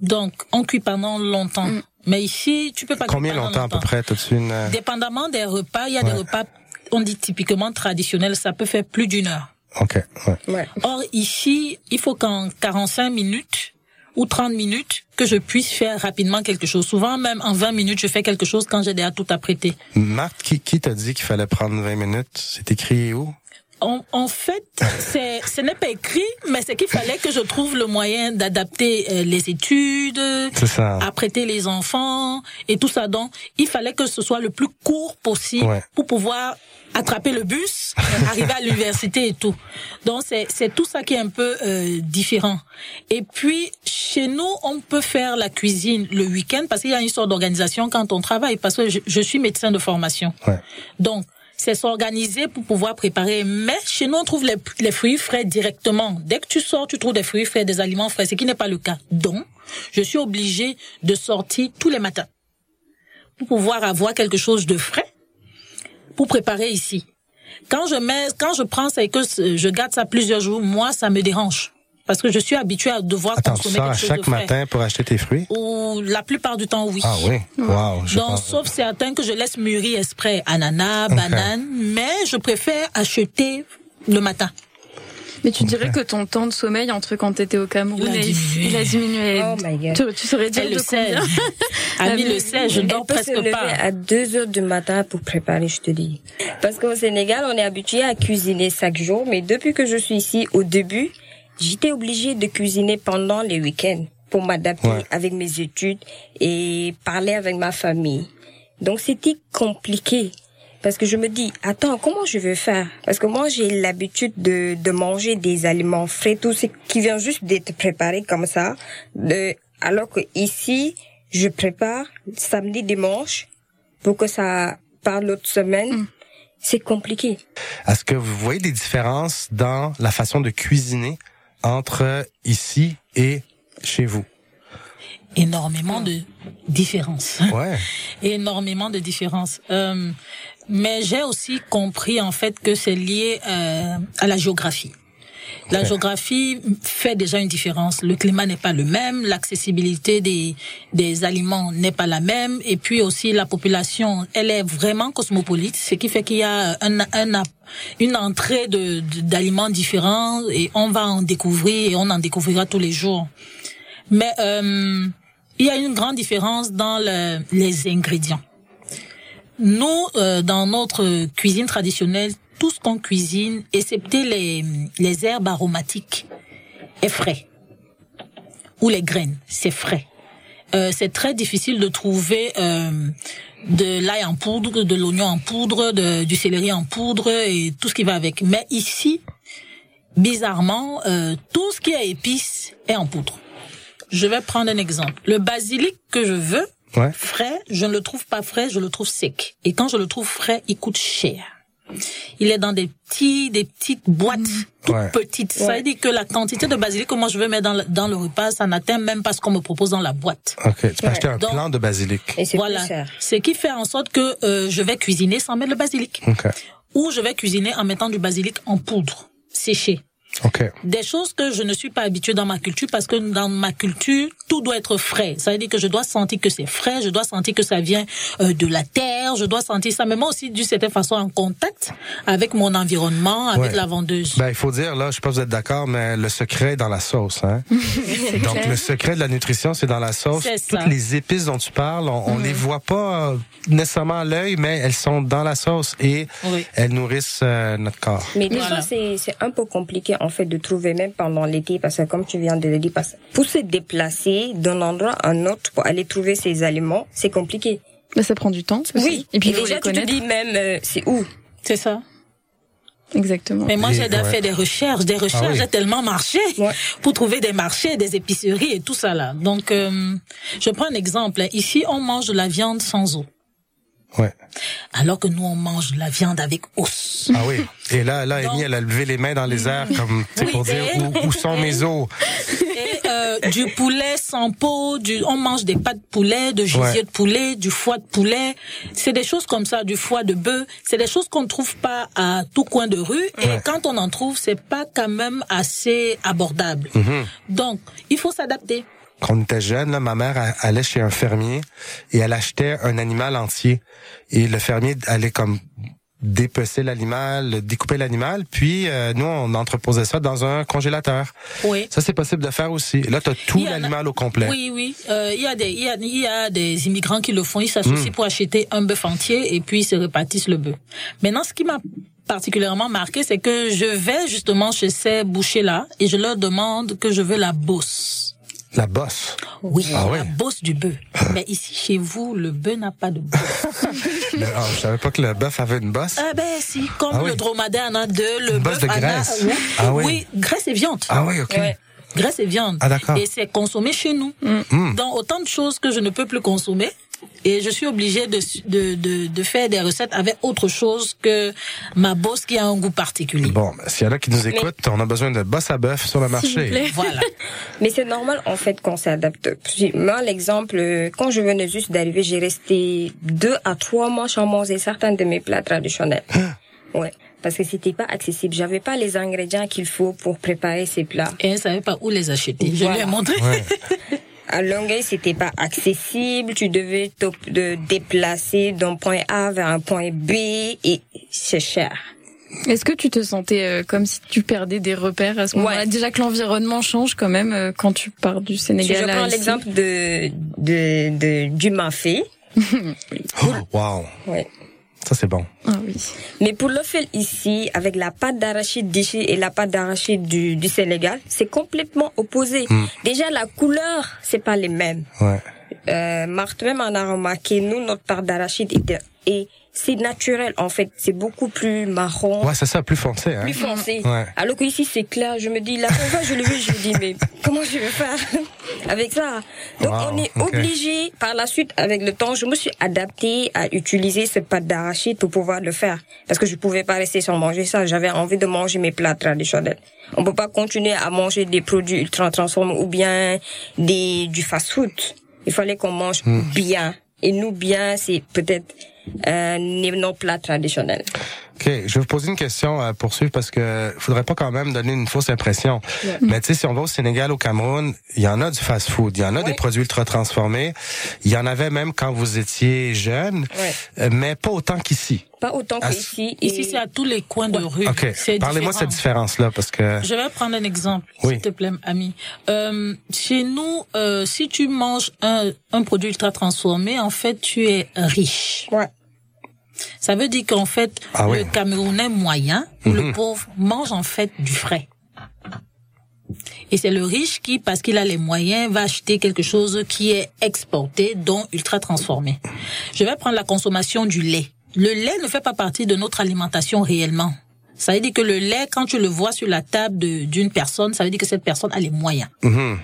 S6: Donc, on cuit pendant longtemps. Mais ici, tu peux pas cuire
S3: Combien
S6: pendant
S3: longtemps à peu près T'as-tu une... euh,
S6: Dépendamment des repas, il y a des repas, on dit typiquement traditionnels, ça peut faire plus d'une heure.
S3: Ok, ouais.
S5: Ouais.
S6: Or, ici, il faut qu'en 45 minutes ou 30 minutes, que je puisse faire rapidement quelque chose. Souvent, même en 20 minutes, je fais quelque chose quand j'ai déjà tout apprêté.
S3: Marthe, qui, qui t'a dit qu'il fallait prendre 20 minutes? C'est écrit où?
S6: En, en fait, ce n'est pas écrit, mais c'est qu'il fallait que je trouve le moyen d'adapter euh, les études,
S3: ça.
S6: apprêter les enfants et tout ça. Donc, il fallait que ce soit le plus court possible
S3: Ouais.
S6: pour pouvoir attraper le bus, <laughs> arriver à l'université et tout. Donc, c'est, c'est tout ça qui est un peu euh, différent. Et puis, chez nous, on peut faire la cuisine le week-end parce qu'il y a une sorte d'organisation quand on travaille, parce que je, je suis médecin de formation.
S3: Ouais.
S6: Donc, c'est s'organiser pour pouvoir préparer. Mais chez nous, on trouve les, fruits frais directement. Dès que tu sors, tu trouves des fruits frais, des aliments frais, ce qui n'est pas le cas. Donc, je suis obligée de sortir tous les matins pour pouvoir avoir quelque chose de frais pour préparer ici. Quand je mets, quand je prends ça et que je garde ça plusieurs jours, moi, ça me dérange. Parce que je suis habituée à devoir
S3: Attends, tu
S6: consommer
S3: sors à
S6: quelque chose de
S3: chaque
S6: frais.
S3: matin pour acheter tes fruits?
S6: Ou la plupart du temps, oui.
S3: Ah oui? Wow. je
S6: Donc,
S3: pense-
S6: sauf certains que je laisse mûrir exprès, ananas,
S3: Ok.
S6: bananes, mais je préfère acheter le matin.
S4: Mais tu dirais que ton temps de sommeil entre quand t'étais au Cameroun
S6: Il a diminué.
S4: il a diminué.
S5: Oh my God.
S4: Tu, tu saurais dire
S6: Elle
S4: de combien? <laughs>
S6: Ami le sait, je
S5: Elle
S6: dors
S5: peut se
S6: presque
S5: lever
S6: pas.
S5: à 2 heures du matin pour préparer, je te dis. Parce qu'au Sénégal, on est habitué à cuisiner chaque jour, mais depuis que je suis ici, au début, j'étais obligée de cuisiner pendant les week-ends pour m'adapter
S3: Ouais.
S5: avec mes études et parler avec ma famille. Donc c'était compliqué. Parce que je me dis, attends, comment je vais faire? Parce que moi, j'ai l'habitude de, de manger des aliments frais, tout ce qui vient juste d'être préparé comme ça. De, alors que ici, je prépare samedi, dimanche pour que ça parte l'autre semaine. C'est compliqué.
S3: Est-ce que vous voyez des différences dans la façon de cuisiner? Entre ici et chez vous
S6: Énormément de différences.
S3: Ouais. <laughs>
S6: énormément de différences. Euh, mais j'ai aussi compris en fait que c'est lié euh, à la géographie. La géographie fait déjà une différence. Le climat n'est pas le même, l'accessibilité des, des aliments n'est pas la même, et puis aussi la population, elle est vraiment cosmopolite, ce qui fait qu'il y a un, un, une entrée de- d'aliments différents, et on va en découvrir, et on en découvrira tous les jours. Mais euh, il y a une grande différence dans le- les ingrédients. Nous, euh, dans notre cuisine traditionnelle, tout ce qu'on cuisine, excepté les, les herbes aromatiques, est frais. Ou les graines, c'est frais. Euh, c'est très difficile de trouver euh, de l'ail en poudre, de l'oignon en poudre, de, du céleri en poudre et tout ce qui va avec. Mais ici, bizarrement, euh, tout ce qui est épice est en poudre. Je vais prendre un exemple. Le basilic que je veux,
S3: Ouais.
S6: frais, je ne le trouve pas frais, je le trouve sec. Et quand je le trouve frais, il coûte cher. Il est dans des petits, des petites boîtes, toutes
S3: Ouais.
S6: petites. Ça veut dire que la quantité de basilic que moi je veux mettre dans le, dans le repas, ça n'atteint même pas ce qu'on me propose dans la boîte.
S3: OK. Tu peux acheter un
S6: Donc-
S3: plant de basilic.
S5: Et c'est
S6: Voilà. Ce qui fait en sorte que euh, je vais cuisiner sans mettre le basilic.
S3: OK.
S6: Ou je vais cuisiner en mettant du basilic en poudre, séché.
S3: OK.
S6: Des choses que je ne suis pas habituée dans ma culture parce que dans ma culture, tout doit être frais. Ça veut dire que je dois sentir que c'est frais, je dois sentir que ça vient euh, de la terre, je dois sentir ça. Mais moi aussi, d'une certaine façon, en contact avec mon environnement, avec
S3: Ouais.
S6: la vendeuse.
S3: Ben, il faut dire, là, je sais pas si vous êtes d'accord, mais le secret est dans la sauce, hein. <laughs> Donc, le secret de la nutrition, c'est dans la sauce. Toutes les épices dont tu parles, on, on les voit pas euh, nécessairement à l'œil, mais elles sont dans la sauce et
S6: Oui.
S3: elles nourrissent euh, notre corps.
S5: Mais des
S6: Voilà.
S5: c'est un peu compliqué en fait de trouver même pendant l'été parce que comme tu viens de le dire, parce que pour se déplacer d'un endroit à un autre pour aller trouver ces aliments, c'est compliqué.
S4: Bah, ça prend du temps. aussi.
S5: Oui.
S4: Et puis
S5: déjà tu te dis même euh, c'est où?
S6: C'est ça.
S4: Exactement.
S6: Mais moi, j'ai déjà
S3: ouais.
S6: fait des recherches, des recherches,
S3: Ah oui.
S6: j'ai tellement marché
S5: Ouais.
S6: pour trouver des marchés, des épiceries et tout ça là. Donc, euh, je prends un exemple. Ici, on mange de la viande sans eau,
S3: Ouais.
S6: alors que nous, on mange la viande avec os.
S3: Ah oui. Et là, là, Amy, elle a levé les mains dans les airs comme, tu sais,
S6: Oui,
S3: pour dire
S6: et-
S3: où, où sont mes os.
S6: Et euh, du poulet sans peau, du, on mange des pâtes de poulet, de
S3: Ouais.
S6: de poulet, du foie de poulet. C'est des choses comme ça, du foie de bœuf. C'est des choses qu'on ne trouve pas à tout coin de rue. Et
S3: Ouais.
S6: quand on en trouve, c'est pas quand même assez abordable.
S3: Mhm.
S6: Donc, il faut s'adapter.
S3: Quand on était jeune, là, ma mère elle- allait chez un fermier et elle achetait un animal entier. Et le fermier allait comme dépecer l'animal, découper l'animal, puis euh, nous, on entreposait ça dans un congélateur.
S6: Oui.
S3: Ça, c'est possible de faire aussi. Là, tu as tout l'animal au complet.
S6: Oui, oui. Euh, il y a des, il y a, il y a des immigrants qui le font. Ils s'associent pour acheter un bœuf entier et puis ils se répartissent le bœuf. Maintenant, ce qui m'a particulièrement marqué, c'est que je vais justement chez ces bouchers-là et je leur demande que je veux la bosse.
S3: La bosse.
S6: Oui,
S3: Ah
S6: la bosse du bœuf. Mais ici, chez vous, le bœuf n'a pas de bosse.
S3: Le- <laughs> ah, je savais pas que le bœuf avait une bosse.
S6: ah ben si, comme
S3: Ah oui.
S6: le dromadaire en a deux, le bœuf
S3: de
S6: en a...
S3: graisse.
S6: Oui,
S3: Ah oui.
S6: oui, graisse et viande.
S3: Ah oui, OK.
S5: Ouais.
S6: graisse et viande.
S3: Ah, d'accord.
S6: Et c'est consommé chez nous.
S3: Mm.
S6: Dans autant de choses que je ne peux plus consommer. Et je suis obligée de, de, de, de faire des recettes avec autre chose que ma bosse qui a un goût particulier.
S3: Bon, ben, s'il y en a qui nous écoutent, on a besoin de bosse à bœuf sur le marché.
S6: Voilà. <laughs>
S5: Mais c'est normal en fait qu'on s'adapte. Moi, l'exemple, euh, quand je venais juste d'arriver, j'ai resté deux à trois mois sans manger certains de mes plats traditionnels. ouais, parce que c'était pas accessible. J'avais pas les ingrédients qu'il faut pour préparer ces plats.
S6: Et elle savait pas où les acheter. Je lui ai montré.
S3: Ouais. <laughs>
S5: À Longueuil, c'était pas accessible. Tu devais te de déplacer d'un point A vers un point B et c'est cher.
S4: Est-ce que tu te sentais euh, comme si tu perdais des repères à ce moment-là?
S5: Ouais.
S4: Déjà que l'environnement change quand même euh, quand tu pars du Sénégal
S5: je
S4: à
S5: prends
S4: ici.
S5: l'exemple de, de, de, du mafé. <laughs>
S3: Oh, wow.
S5: Ouais.
S3: Ça, c'est bon.
S4: Ah oui.
S5: Mais pour le faire ici, avec la pâte d'arachide d'ici et la pâte d'arachide du, du Sénégal, c'est complètement opposé. Déjà, la couleur, c'est pas les mêmes.
S3: Ouais.
S5: Euh, Marthe, même en a remarqué, nous, notre pâte d'arachide est, et c'est naturel, en fait. C'est beaucoup plus marron.
S3: Ouais, c'est ça, plus foncé, hein.
S5: plus foncé.
S3: Ouais.
S5: Alors que ici c'est clair, je me dis la première fois je l'ai vu, je me dis mais comment je vais faire <laughs> avec ça? Donc
S3: Wow,
S5: on est obligé par la suite avec le temps, je me suis adaptée à utiliser cette pâte d'arachide pour pouvoir le faire parce que je pouvais pas rester sans manger ça, j'avais envie de manger mes plats traditionnels. On peut pas continuer à manger des produits ultra transformés ou bien des du fast-food. Il fallait qu'on mange
S3: Hmm.
S5: bien et nous bien c'est peut-être euh, nos plats traditionnels.
S3: OK, je vais vous poser une question à poursuivre parce que faudrait pas quand même donner une fausse impression. Mais tu sais, si on va au Sénégal, au Cameroun, il y en a du fast-food, il y en a des produits ultra transformés. Il y en avait même quand vous étiez jeune,
S5: Ouais.
S3: euh, mais pas autant qu'ici.
S5: Pas autant qu'ici.
S6: Ici,
S5: et-
S6: c'est à tous les coins de rue.
S3: OK, parlez-moi
S6: différent.
S3: cette différence-là parce que...
S6: Je vais prendre un exemple,
S3: Oui.
S6: s'il te plaît, ami. Euh, chez nous, euh, si tu manges un, un produit ultra transformé, en fait, tu es riche.
S5: Ouais.
S6: Ça veut dire qu'en fait,
S3: Ah oui.
S6: le Camerounais moyen ou
S3: Mhm.
S6: le pauvre mange en fait du frais. Et c'est le riche qui, parce qu'il a les moyens, va acheter quelque chose qui est exporté, donc ultra transformé. Je vais prendre la consommation du lait. Le lait ne fait pas partie de notre alimentation réellement. Ça veut dire que le lait, quand tu le vois sur la table d'une personne, ça veut dire que cette personne a les moyens.
S3: Mhm.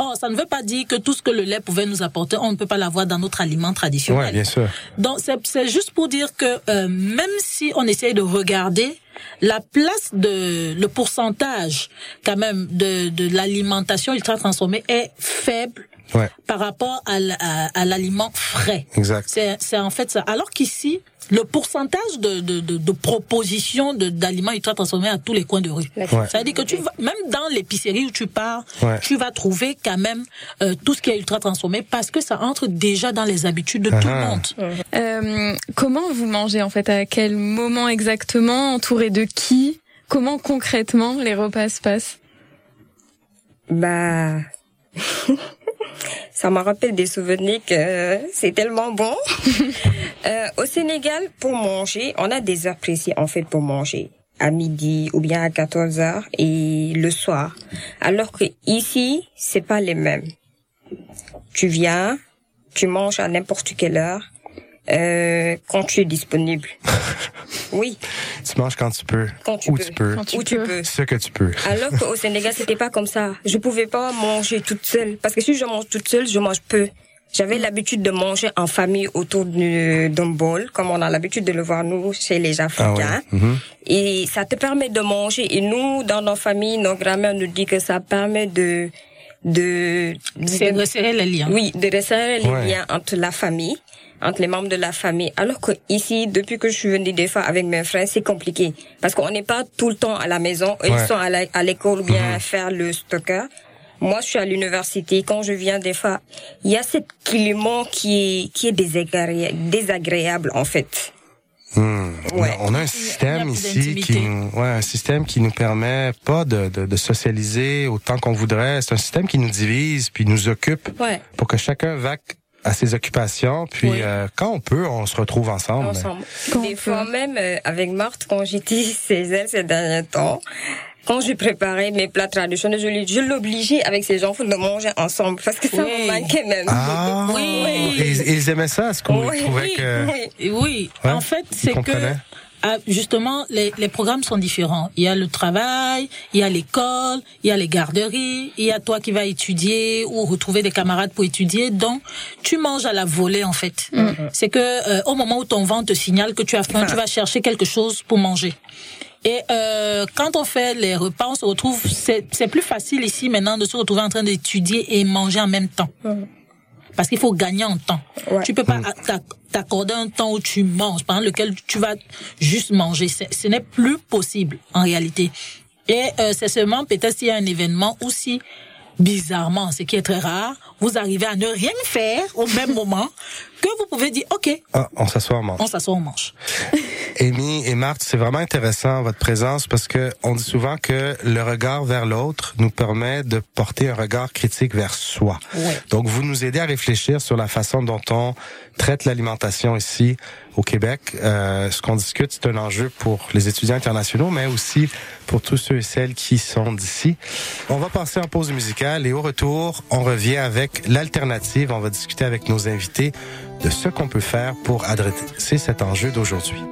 S6: Or, ça ne veut pas dire que tout ce que le lait pouvait nous apporter, on ne peut pas l'avoir dans notre aliment traditionnel.
S3: Ouais, bien sûr.
S6: Donc c'est juste pour dire que euh, même si on essaye de regarder, la place de le pourcentage quand même de de l'alimentation ultra transformée est faible
S3: Ouais.
S6: par rapport à, l- à, à l'aliment frais.
S3: Exact.
S6: C'est c'est en fait ça. Alors qu'ici, le pourcentage de, de, de, de propositions de- d'aliments ultra transformés à tous les coins de rue.
S3: Ouais.
S6: Ça veut dire que tu vas, même dans l'épicerie où tu pars,
S3: Ouais.
S6: tu vas trouver quand même euh, tout ce qui est ultra transformé parce que ça entre déjà dans les habitudes de tout le
S3: Ah.
S6: monde.
S4: Euh, comment vous mangez en fait? À quel moment exactement? Entouré de qui? Comment concrètement les repas se passent?
S5: Bah, ça me rappelle des souvenirs que c'est tellement bon. <laughs> Euh, au Sénégal, pour manger, on a des heures précises en fait pour manger. À midi ou bien à 14 heures et le soir. Alors que ici, c'est pas les mêmes. Tu viens, tu manges à n'importe quelle heure, euh, quand tu es disponible. <laughs> Oui,
S3: Tu manges quand tu peux.
S5: quand tu
S3: Où
S5: peux.
S3: tu peux.
S4: Quand tu
S5: Où tu
S4: peux.
S5: peux.
S3: Ce que tu peux.
S5: Alors qu'au <laughs> Sénégal, c'était pas comme ça. Je pouvais pas manger toute seule. Parce que si je mange toute seule, je mange peu. J'avais l'habitude de manger en famille autour du- d'un bol, comme on a l'habitude de le voir nous chez les
S3: Ah
S5: Africains.
S3: ouais. Mhm.
S5: Et ça te permet de manger. Et nous, dans nos familles, nos grands-mères nous disent que ça permet de, de,
S6: C'est
S5: de-
S6: resserrer les liens.
S5: oui, de resserrer les
S3: Ouais.
S5: liens entre la famille, entre les membres de la famille. Alors que ici, depuis que je suis venue des fois avec mes frères, c'est compliqué. Parce qu'on n'est pas tout le temps à la maison.
S3: Ouais.
S5: Ils sont à l'école ou bien
S3: Mhm.
S5: faire le stocker. Moi, je suis à l'université. Quand je viens des fois, il y a cette climat qui est, qui est désagré- désagréable, en fait.
S3: Hmm.
S5: Ouais.
S3: On a un système
S6: a
S3: ici qui, nous- ouais, un système qui nous permet pas de, de, de socialiser autant qu'on voudrait. C'est un système qui nous divise puis nous occupe
S5: Ouais.
S3: pour que chacun vaque à ses occupations. Puis
S6: Oui.
S3: euh, quand on peut, on se retrouve ensemble.
S5: ensemble. Des fois
S4: peut.
S5: même euh, avec Marthe, quand j'étais <laughs> chez elle ces derniers temps, quand je préparais mes plats traditionnels, je, l'obligeais avec ses enfants de manger ensemble parce que ça
S6: Oui.
S5: me manquait même.
S3: Ah,
S6: Oui.
S3: Ils, ils aimaient ça, ce qu'on
S5: Oui,
S3: trouvait
S5: oui,
S3: que.
S5: oui.
S6: Oui,
S3: Ouais,
S6: en fait, c'est que justement les, les programmes sont différents. Il y a le travail, il y a l'école, il y a les garderies, il y a toi qui vas étudier ou retrouver des camarades pour étudier. Donc, tu manges à la volée en fait. C'est que euh, au moment où ton ventre te signale que tu as faim, tu vas chercher quelque chose pour manger. Et euh, quand on fait les repas, on se retrouve. C'est c'est plus facile ici maintenant de se retrouver en train d'étudier et manger en même temps. Parce qu'il faut gagner en temps.
S5: Ouais.
S6: Tu peux pas t'ac- t'accorder un temps où tu manges, pendant lequel tu vas juste manger. Ce n'est plus possible en réalité. Et euh, c'est seulement peut-être s'il y a un événement aussi bizarrement, ce qui est très rare, vous arrivez à ne rien faire au même moment que vous pouvez dire OK,
S3: Ah, on s'assoit, on mange.
S6: on s'assoit, on mange.
S3: Amy et Marthe, c'est vraiment intéressant votre présence parce que on dit souvent que le regard vers l'autre nous permet de porter un regard critique vers soi.
S6: Ouais.
S3: Donc vous nous aidez à réfléchir sur la façon dont on traite l'alimentation ici au Québec. Euh, ce qu'on discute, c'est un enjeu pour les étudiants internationaux, mais aussi pour tous ceux et celles qui sont d'ici. On va passer en pause musicale et au retour, on revient avec l'alternative. On va discuter avec nos invités de ce qu'on peut faire pour adresser cet enjeu d'aujourd'hui.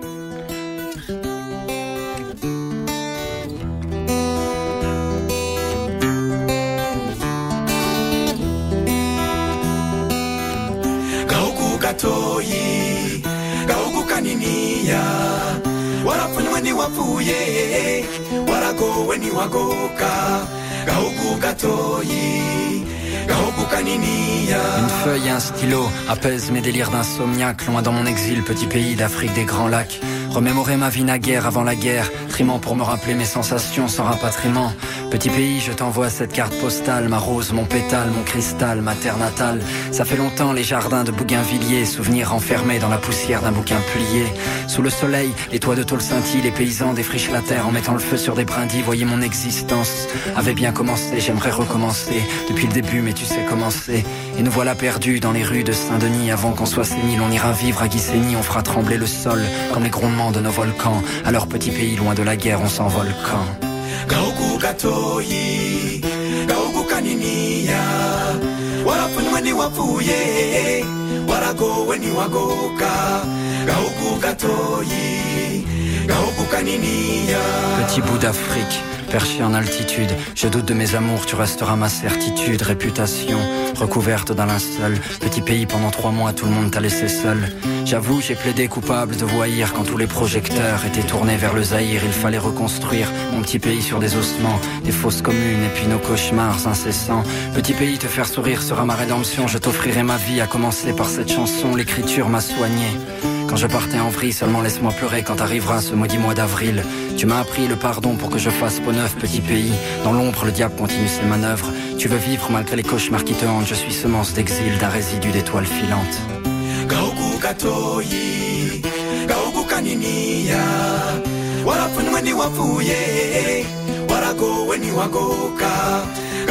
S9: Une feuille et un stylo apaisent mes délires d'insomniaque, loin dans mon exil, petit pays d'Afrique des grands lacs. Remémorer ma vie naguère avant la guerre, trimant pour me rappeler mes sensations sans rapatriement. Petit pays, je t'envoie cette carte postale, ma rose, mon pétale, mon cristal, ma terre natale. Ça fait longtemps les jardins de Bougainvilliers, souvenirs enfermés dans la poussière d'un bouquin plié. Sous le soleil, les toits de tôle scintillent, les paysans défrichent la terre en mettant le feu sur des brindilles. Voyez mon existence avait bien commencé, j'aimerais recommencer depuis le début, mais tu sais comment c'est. Et nous voilà perdus dans les rues de Saint-Denis. Avant qu'on soit sénile, on ira vivre à Guissény, on fera trembler le sol comme les grondements de nos volcans. À leur petit pays, loin de la guerre, on s'envole quand?
S10: Gauku katoyi gauku kaniniya. Warapfunywe niwapfuye waragowe niwagoka gauku katoyi gauku kaniniya.
S9: Petit bout d'Afrique, perché en altitude. Je doute de mes amours, tu resteras ma certitude, réputation recouverte d'un linceul. Petit pays pendant trois mois, tout le monde t'a laissé seul. J'avoue, j'ai plaidé coupable de voyir quand tous les projecteurs étaient tournés vers le Zaïre. Il fallait reconstruire mon petit pays sur des ossements, des fausses communes et puis nos cauchemars incessants. Petit pays, te faire sourire sera ma rédemption. Je t'offrirai ma vie, à commencer par cette chanson. L'écriture m'a soigné. Quand je partais en vrille, seulement laisse-moi pleurer quand arrivera ce maudit mois d'avril. Tu m'as appris le pardon pour que je fasse peau neuf, petit pays. Dans l'ombre, le diable continue ses manœuvres. Tu veux vivre malgré les cauchemars qui te hantent. Je suis semence d'exil d'un résidu d'étoiles filantes.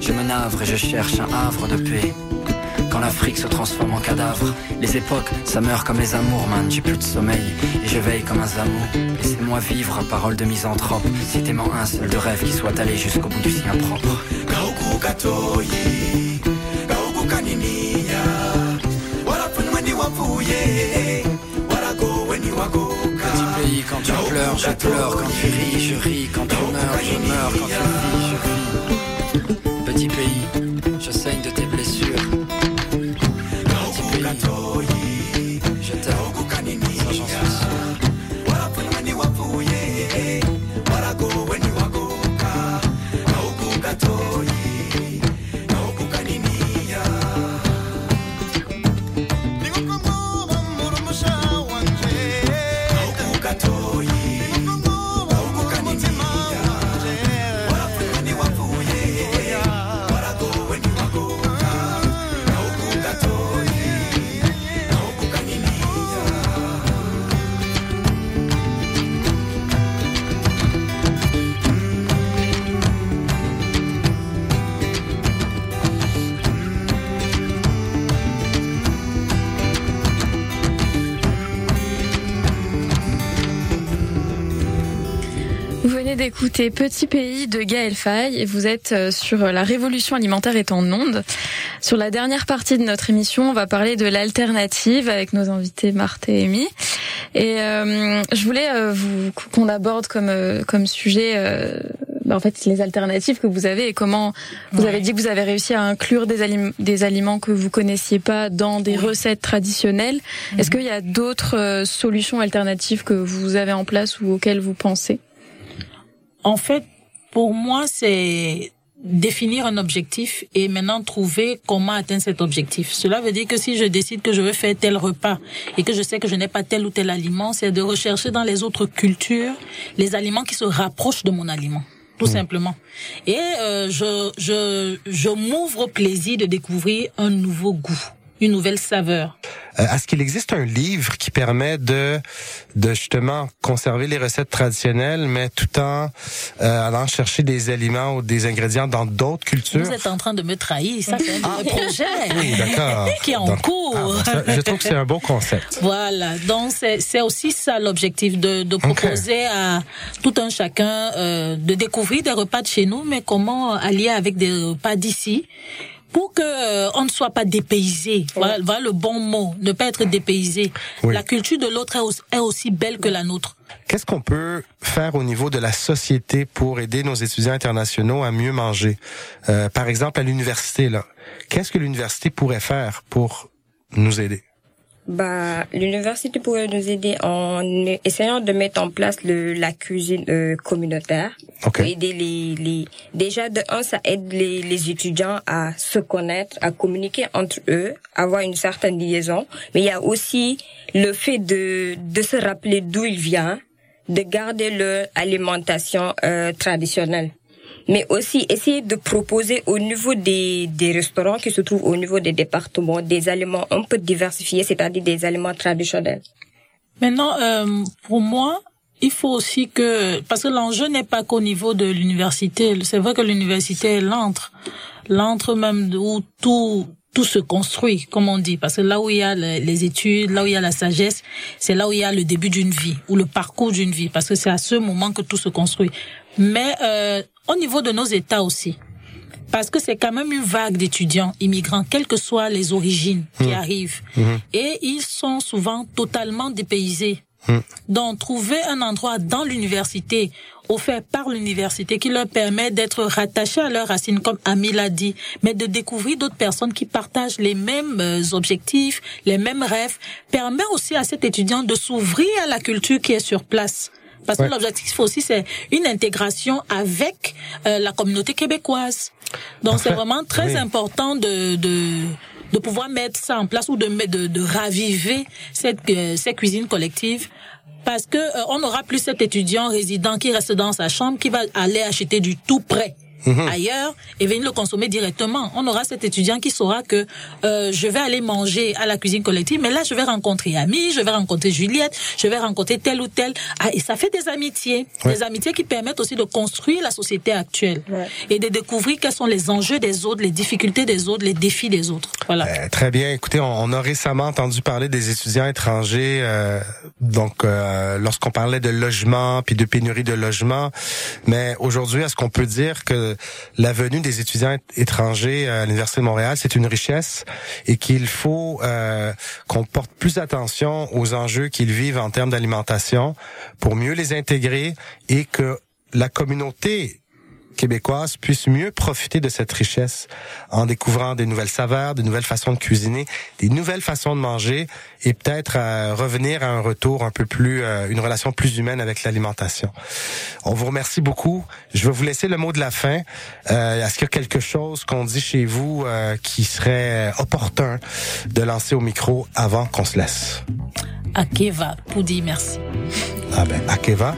S9: Je me navre et je cherche un havre de paix. Quand l'Afrique se transforme en cadavre, les époques, ça meurt comme les amours, man. J'ai plus de sommeil et je veille comme un zamou. Laissez-moi vivre, parole de misanthrope. Citez-moi un seul de rêve qui soit allé jusqu'au bout du sien propre. Quand tu pleures, je pleure. Quand tu ris, je ris. Quand tu meurs, je meurs. Quand tu vis, je vis.
S4: 请注 d'écouter Petit pays de Gaël Faye et vous êtes euh, sur la révolution alimentaire est en onde. Sur la dernière partie de notre émission, on va parler de l'alternative avec nos invités Marthe et Amy. Et euh, je voulais euh, vous qu'on aborde comme euh, comme sujet euh, bah, en fait les alternatives que vous avez et comment vous avez dit que vous avez réussi à inclure des, alim- des aliments que vous connaissiez pas dans des recettes traditionnelles. Est-ce qu'il y a d'autres euh, solutions alternatives que vous avez en place ou auxquelles vous pensez?
S6: En fait, pour moi, c'est définir un objectif et maintenant trouver comment atteindre cet objectif. Cela veut dire que si je décide que je veux faire tel repas et que je sais que je n'ai pas tel ou tel aliment, c'est de rechercher dans les autres cultures les aliments qui se rapprochent de mon aliment. Tout simplement. Et euh, je, je, je m'ouvre au plaisir de découvrir un nouveau goût, une nouvelle saveur.
S3: Euh, Est-ce qu'il existe un livre qui permet de, de justement conserver les recettes traditionnelles, mais tout en euh, allant chercher des aliments ou des ingrédients dans d'autres cultures?
S6: Vous êtes en train de me trahir. Ça, c'est un projet <laughs>
S3: Oui, d'accord. <laughs>
S6: qui est en
S3: Donc,
S6: cours.
S3: ah, bon, ça, je trouve que c'est un beau concept.
S6: Voilà, donc c'est c'est aussi ça l'objectif de, de proposer à tout un chacun euh, de découvrir des repas de chez nous, mais comment allier avec des repas d'ici pour que euh, on ne soit pas dépaysé. Voilà, voilà le bon mot, ne pas être dépaysé.
S3: Oui.
S6: La culture de l'autre est, aussi- est aussi belle que la nôtre.
S3: Qu'est-ce qu'on peut faire au niveau de la société pour aider nos étudiants internationaux à mieux manger? Euh, par exemple, à l'université, là. Qu'est-ce que l'université pourrait faire pour nous aider?
S5: Bah, l'université pourrait nous aider en essayant de mettre en place le, la cuisine euh, communautaire.
S3: Ok.
S5: Pour aider les, les, déjà de un, ça aide les, les étudiants à se connaître, à communiquer entre eux, avoir une certaine liaison. Mais il y a aussi le fait de, de se rappeler d'où il vient, de garder leur alimentation euh, traditionnelle mais aussi essayer de proposer au niveau des, des restaurants qui se trouvent au niveau des départements des aliments un peu diversifiés, c'est-à-dire des aliments traditionnels.
S6: Maintenant, euh, pour moi, il faut aussi que parce que l'enjeu n'est pas qu'au niveau de l'université. C'est vrai que l'université est l'antre, l'antre même où tout tout se construit, comme on dit, parce que là où il y a le- les études, là où il y a la sagesse, c'est là où il y a le début d'une vie ou le parcours d'une vie, parce que c'est à ce moment que tout se construit. Mais euh, au niveau de nos États aussi, parce que c'est quand même une vague d'étudiants immigrants, quelles que soient les origines qui arrivent, et ils sont souvent totalement dépaysés. Donc, trouver un endroit dans l'université, offert par l'université, qui leur permet d'être rattachés à leurs racines, comme Ami l'a dit, mais de découvrir d'autres personnes qui partagent les mêmes euh, objectifs, les mêmes rêves, permet aussi à cet étudiant de s'ouvrir à la culture qui est sur place. Parce
S3: Ouais.
S6: que l'objectif aussi, c'est une intégration avec euh, la communauté québécoise. Donc, c'est vraiment très
S3: Oui.
S6: important de, de, de pouvoir mettre ça en place ou de, de, de raviver cette, euh, ces cuisines collectives. Parce que euh, on n'aura plus cet étudiant résident qui reste dans sa chambre, qui va aller acheter du tout prêt ailleurs et venir le consommer directement. On aura cet étudiant qui saura que euh, je vais aller manger à la cuisine collective, mais là je vais rencontrer Ami, je vais rencontrer Juliette, je vais rencontrer tel ou tel. Ah, et ça fait des amitiés,
S3: Ouais.
S6: des amitiés qui permettent aussi de construire la société actuelle et de découvrir quels sont les enjeux des autres, les difficultés des autres, les défis des autres. Voilà.
S3: Euh, très bien. Écoutez, on, on a récemment entendu parler des étudiants étrangers. euh, donc, euh, lorsqu'on parlait de logement puis de pénurie de logement, mais aujourd'hui, est-ce qu'on peut dire que la venue des étudiants étrangers à l'université de Montréal, c'est une richesse et qu'il faut euh, qu'on porte plus attention aux enjeux qu'ils vivent en termes d'alimentation pour mieux les intégrer et que la communauté québécoise puisse mieux profiter de cette richesse en découvrant des nouvelles saveurs, des nouvelles façons de cuisiner, des nouvelles façons de manger et peut-être euh, revenir à un retour un peu plus, euh, une relation plus humaine avec l'alimentation. On vous remercie beaucoup. Je vais vous laisser le mot de la fin. Euh, Est-ce qu'il y a quelque chose qu'on dit chez vous qui serait opportun de lancer au micro avant qu'on se laisse?
S6: À Keva pour dire merci.
S3: Ah ben, Akeva.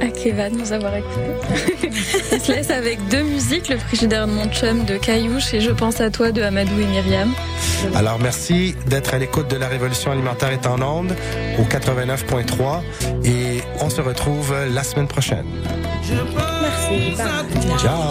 S4: À Keva de nous avoir écoutés. <laughs> On se laisse avec deux musiques, le frigidaire de mon chum de Caillouche et Je pense à toi de Amadou et Myriam.
S3: Alors merci d'être à l'écoute de la Révolution alimentaire est en onde au 89.3 et on se retrouve la semaine prochaine.
S5: Merci. Bye.
S3: Ciao.